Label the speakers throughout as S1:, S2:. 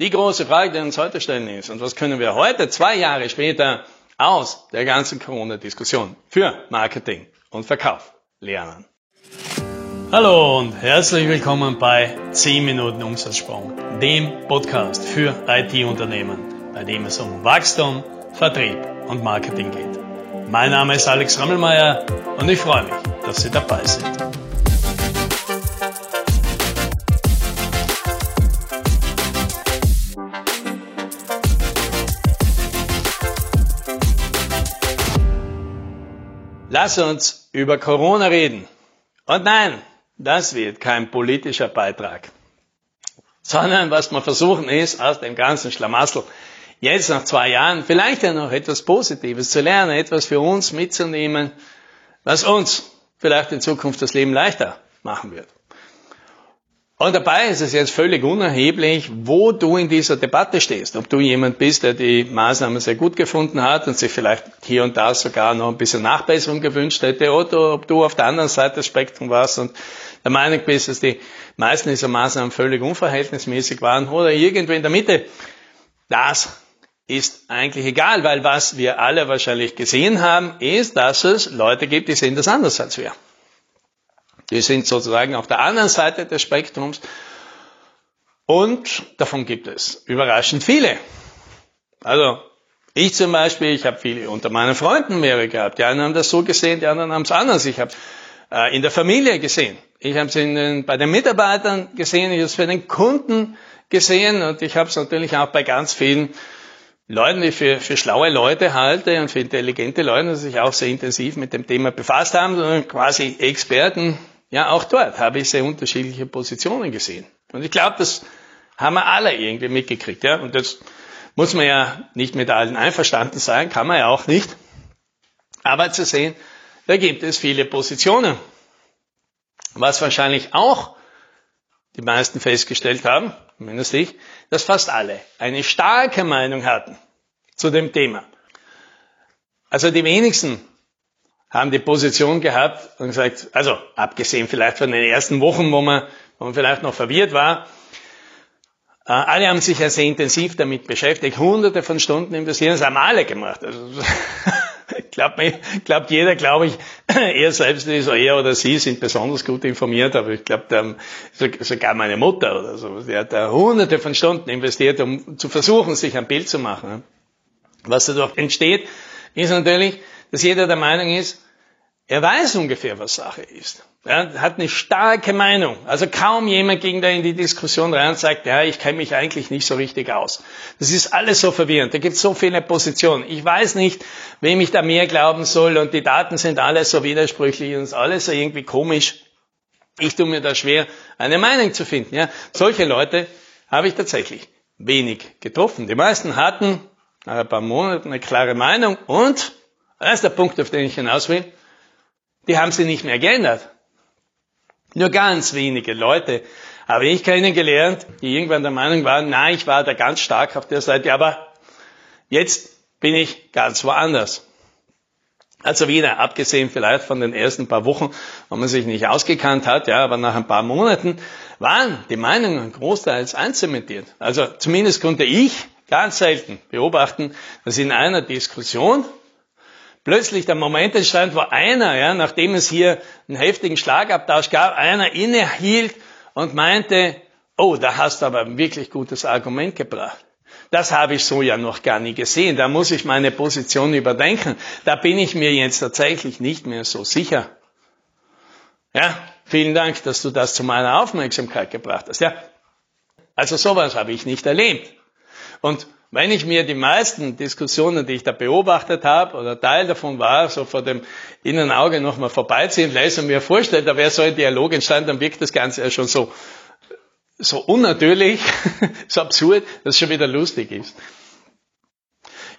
S1: Die große Frage, die uns heute stellen ist, und was können wir heute, zwei Jahre später, aus der ganzen Corona-Diskussion für Marketing und Verkauf lernen?
S2: Hallo und herzlich willkommen bei 10 Minuten Umsatzsprung, dem Podcast für IT-Unternehmen, bei dem es um Wachstum, Vertrieb und Marketing geht. Mein Name ist Alex Rammelmeier und ich freue mich, dass Sie dabei sind.
S1: Lass uns über Corona reden. Und nein, das wird kein politischer Beitrag. Sondern was wir versuchen ist, aus dem ganzen Schlamassel jetzt nach zwei Jahren vielleicht ja noch etwas Positives zu lernen, etwas für uns mitzunehmen, was uns vielleicht in Zukunft das Leben leichter machen wird. Und dabei ist es jetzt völlig unerheblich, wo du in dieser Debatte stehst. Ob du jemand bist, der die Maßnahmen sehr gut gefunden hat und sich vielleicht hier und da sogar noch ein bisschen Nachbesserung gewünscht hätte, oder ob du auf der anderen Seite des Spektrums warst und der Meinung bist, dass die meisten dieser Maßnahmen völlig unverhältnismäßig waren, oder irgendwo in der Mitte. Das ist eigentlich egal, weil was wir alle wahrscheinlich gesehen haben, ist, dass es Leute gibt, die sehen das anders als wir. Die sind sozusagen auf der anderen Seite des Spektrums. Und davon gibt es überraschend viele. Also ich zum Beispiel, ich habe viele unter meinen Freunden mehrere gehabt. Die einen haben das so gesehen, die anderen haben es anders. Ich habe äh, in der Familie gesehen. Ich habe es bei den Mitarbeitern gesehen, ich habe es bei den Kunden gesehen und ich habe es natürlich auch bei ganz vielen Leuten, die ich für, für schlaue Leute halte und für intelligente Leute, die sich auch sehr intensiv mit dem Thema befasst haben, quasi Experten, ja, auch dort habe ich sehr unterschiedliche Positionen gesehen. Und ich glaube, das haben wir alle irgendwie mitgekriegt. Ja? Und das muss man ja nicht mit allen einverstanden sein, kann man ja auch nicht. Aber zu sehen, da gibt es viele Positionen. Was wahrscheinlich auch die meisten festgestellt haben, zumindest ich, dass fast alle eine starke Meinung hatten zu dem Thema. Also die wenigsten haben die Position gehabt und gesagt, also abgesehen vielleicht von den ersten Wochen, wo man, wo man vielleicht noch verwirrt war, äh, alle haben sich ja sehr intensiv damit beschäftigt, hunderte von Stunden investieren, das haben alle gemacht. Also, glaubt, glaubt jeder, glaube ich, er selbst ist, er oder sie sind besonders gut informiert, aber ich glaube, sogar meine Mutter oder so, die hat da hunderte von Stunden investiert, um zu versuchen, sich ein Bild zu machen. Was dadurch entsteht, ist natürlich, dass jeder der Meinung ist, er weiß ungefähr, was Sache ist. Er hat eine starke Meinung. Also kaum jemand ging da in die Diskussion rein und sagt, ja, ich kenne mich eigentlich nicht so richtig aus. Das ist alles so verwirrend. Da gibt es so viele Positionen. Ich weiß nicht, wem ich da mehr glauben soll und die Daten sind alles so widersprüchlich und alles so irgendwie komisch. Ich tue mir da schwer, eine Meinung zu finden. Ja, solche Leute habe ich tatsächlich wenig getroffen. Die meisten hatten nach ein paar Monaten eine klare Meinung und, das ist der Punkt, auf den ich hinaus will, die haben sie nicht mehr geändert. Nur ganz wenige Leute habe ich kennengelernt, die irgendwann der Meinung waren, na, ich war da ganz stark auf der Seite, aber jetzt bin ich ganz woanders. Also wieder, abgesehen vielleicht von den ersten paar Wochen, wo man sich nicht ausgekannt hat, ja, aber nach ein paar Monaten waren die Meinungen großteils einzementiert. Also zumindest konnte ich ganz selten beobachten, dass in einer Diskussion plötzlich der Moment entstand, wo einer, ja, nachdem es hier einen heftigen Schlagabtausch gab, einer innehielt und meinte, oh, da hast du aber ein wirklich gutes Argument gebracht. Das habe ich so ja noch gar nie gesehen. Da muss ich meine Position überdenken. Da bin ich mir jetzt tatsächlich nicht mehr so sicher. Ja, vielen Dank, dass du das zu meiner Aufmerksamkeit gebracht hast. Ja, also sowas habe ich nicht erlebt. Und wenn ich mir die meisten Diskussionen, die ich da beobachtet habe, oder Teil davon war, so vor dem Innenauge nochmal vorbeiziehen lässt und mir vorstellt, da wäre so ein Dialog entstanden, dann wirkt das Ganze ja schon so, so unnatürlich, so absurd, dass es schon wieder lustig ist.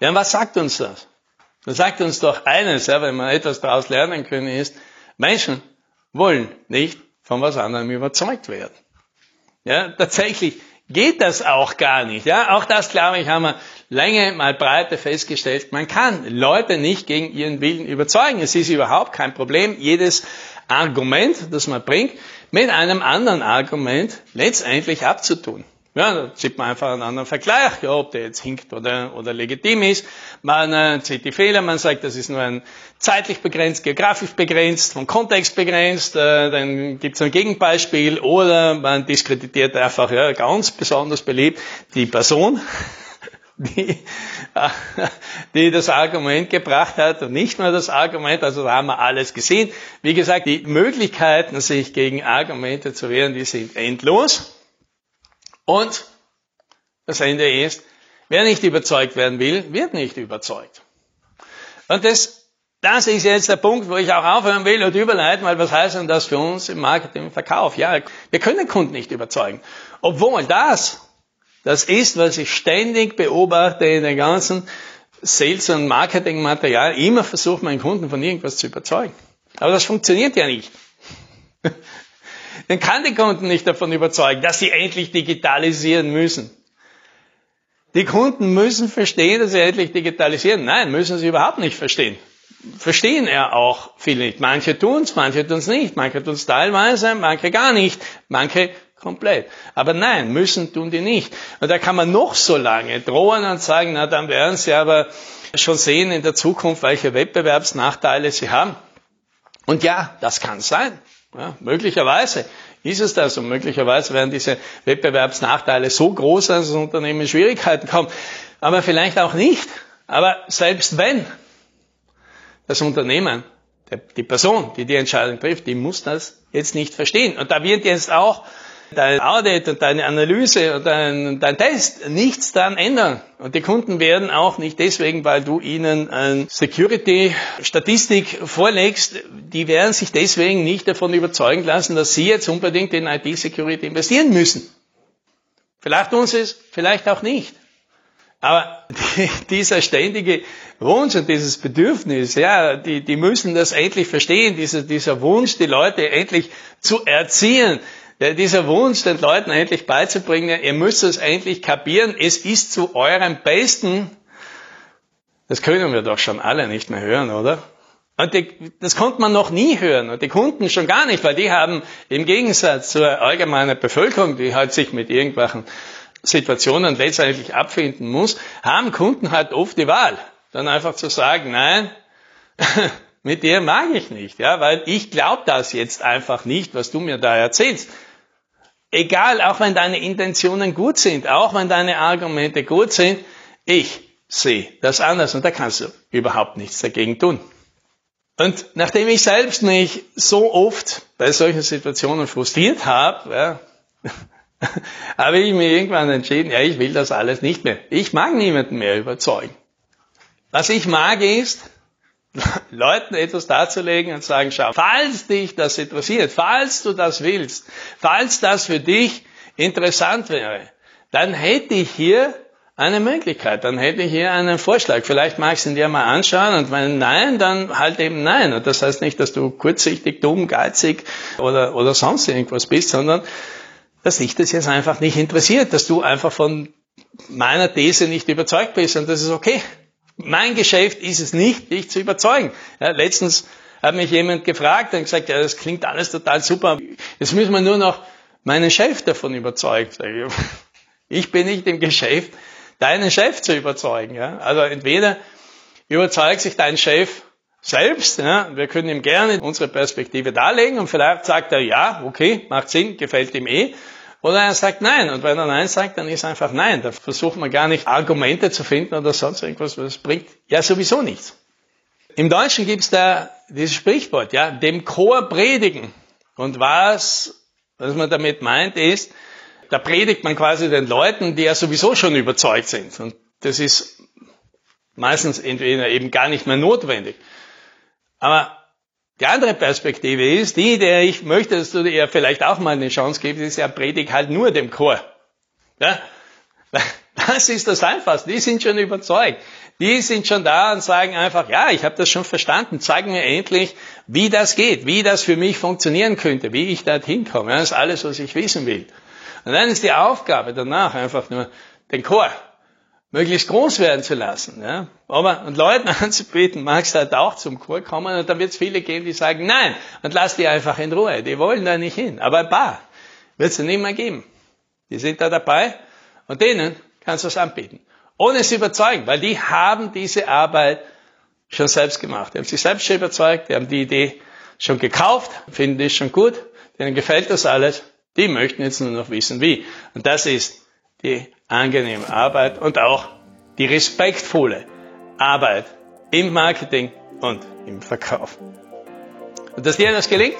S1: Ja, und was sagt uns das? Das sagt uns doch eines, ja, wenn wir etwas daraus lernen können, ist, Menschen wollen nicht von was anderem überzeugt werden. Ja, tatsächlich geht das auch gar nicht. Ja, auch das, glaube ich, haben wir Länge mal Breite festgestellt. Man kann Leute nicht gegen ihren Willen überzeugen. Es ist überhaupt kein Problem, jedes Argument, das man bringt, mit einem anderen Argument letztendlich abzutun. Ja, da sieht man einfach einen anderen Vergleich, ja, ob der jetzt hinkt oder, oder legitim ist. Man äh, sieht die Fehler, man sagt, das ist nur ein zeitlich begrenzt, geografisch begrenzt, vom Kontext begrenzt, äh, dann gibt es ein Gegenbeispiel oder man diskreditiert einfach, ja, ganz besonders beliebt, die Person, die, die das Argument gebracht hat und nicht nur das Argument, also da haben wir alles gesehen. Wie gesagt, die Möglichkeiten, sich gegen Argumente zu wehren, die sind endlos. Und das Ende ist, wer nicht überzeugt werden will, wird nicht überzeugt. Und das, das ist jetzt der Punkt, wo ich auch aufhören will und überleiten, weil was heißt denn das für uns im Marketing, im Verkauf? Ja, wir können Kunden nicht überzeugen. Obwohl das, das ist, was ich ständig beobachte in den ganzen Sales- und Marketingmaterial, immer versuche, meinen Kunden von irgendwas zu überzeugen. Aber das funktioniert ja nicht. Den kann die Kunden nicht davon überzeugen, dass sie endlich digitalisieren müssen. Die Kunden müssen verstehen, dass sie endlich digitalisieren. Nein, müssen sie überhaupt nicht verstehen. Verstehen er auch viele nicht. Manche tun's, manche tun's nicht. Manche tun's teilweise, manche gar nicht. Manche komplett. Aber nein, müssen tun die nicht. Und da kann man noch so lange drohen und sagen, na dann werden sie aber schon sehen in der Zukunft, welche Wettbewerbsnachteile sie haben. Und ja, das kann sein. Ja, möglicherweise ist es das und möglicherweise werden diese Wettbewerbsnachteile so groß, dass das Unternehmen in Schwierigkeiten kommt. Aber vielleicht auch nicht. Aber selbst wenn das Unternehmen, die Person, die die Entscheidung trifft, die muss das jetzt nicht verstehen. Und da wird jetzt auch dein Audit und deine Analyse und dein, dein Test nichts daran ändern. Und die Kunden werden auch nicht deswegen, weil du ihnen eine Security-Statistik vorlegst, die werden sich deswegen nicht davon überzeugen lassen, dass sie jetzt unbedingt in IT-Security investieren müssen. Vielleicht tun sie es, vielleicht auch nicht. Aber dieser ständige Wunsch und dieses Bedürfnis, ja, die, die müssen das endlich verstehen, dieser, dieser Wunsch, die Leute endlich zu erziehen, dieser Wunsch, den Leuten endlich beizubringen, ihr müsst es endlich kapieren, es ist zu eurem Besten. Das können wir doch schon alle nicht mehr hören, oder? Und die, das konnte man noch nie hören und die Kunden schon gar nicht, weil die haben im Gegensatz zur allgemeinen Bevölkerung, die halt sich mit irgendwelchen Situationen letztendlich abfinden muss, haben Kunden halt oft die Wahl, dann einfach zu sagen, nein, mit dir mag ich nicht, ja, weil ich glaube das jetzt einfach nicht, was du mir da erzählst. Egal, auch wenn deine Intentionen gut sind, auch wenn deine Argumente gut sind, ich sehe das anders und da kannst du überhaupt nichts dagegen tun. Und nachdem ich selbst mich so oft bei solchen Situationen frustriert habe, ja, habe ich mir irgendwann entschieden, ja, ich will das alles nicht mehr. Ich mag niemanden mehr überzeugen. Was ich mag ist, Leuten etwas darzulegen und sagen, schau, falls dich das interessiert, falls du das willst, falls das für dich interessant wäre, dann hätte ich hier eine Möglichkeit, dann hätte ich hier einen Vorschlag. Vielleicht magst du ihn dir mal anschauen und wenn nein, dann halt eben nein. Und das heißt nicht, dass du kurzsichtig, dumm, geizig oder, oder sonst irgendwas bist, sondern dass dich das jetzt einfach nicht interessiert, dass du einfach von meiner These nicht überzeugt bist und das ist okay. Mein Geschäft ist es nicht, dich zu überzeugen. Ja, letztens hat mich jemand gefragt und gesagt, ja, das klingt alles total super. Jetzt müssen wir nur noch meinen Chef davon überzeugen. Ich bin nicht im Geschäft, deinen Chef zu überzeugen. Ja? Also entweder überzeugt sich dein Chef selbst, ja? wir können ihm gerne unsere Perspektive darlegen und vielleicht sagt er, ja, okay, macht Sinn, gefällt ihm eh. Oder er sagt Nein. Und wenn er Nein sagt, dann ist einfach Nein. Da versucht man gar nicht Argumente zu finden oder sonst irgendwas, was bringt ja sowieso nichts. Im Deutschen gibt es da dieses Sprichwort, ja, dem Chor predigen. Und was, was man damit meint, ist, da predigt man quasi den Leuten, die ja sowieso schon überzeugt sind. Und das ist meistens entweder eben gar nicht mehr notwendig. Aber die andere Perspektive ist die, der ich möchte, dass du dir vielleicht auch mal eine Chance gibst, ist ja Predig halt nur dem Chor. Ja? Das ist das Einfachste. Die sind schon überzeugt. Die sind schon da und sagen einfach, ja, ich habe das schon verstanden. Zeig mir endlich, wie das geht, wie das für mich funktionieren könnte, wie ich dorthin komme. Das ist alles, was ich wissen will. Und dann ist die Aufgabe danach einfach nur den Chor möglichst groß werden zu lassen. Ja? Aber und Leuten anzubieten, magst du halt auch zum Chor kommen und dann wird es viele geben, die sagen, nein, und lass die einfach in Ruhe, die wollen da nicht hin. Aber ein paar wird es nicht mehr geben. Die sind da dabei und denen kannst du es anbieten. Ohne sie überzeugen, weil die haben diese Arbeit schon selbst gemacht. Die haben sich selbst schon überzeugt, die haben die Idee schon gekauft, finden die schon gut, denen gefällt das alles. Die möchten jetzt nur noch wissen, wie. Und das ist die angenehme Arbeit und auch die respektvolle Arbeit im Marketing und im Verkauf. Und dass dir das gelingt,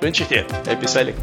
S1: wünsche ich dir. Happy Selling.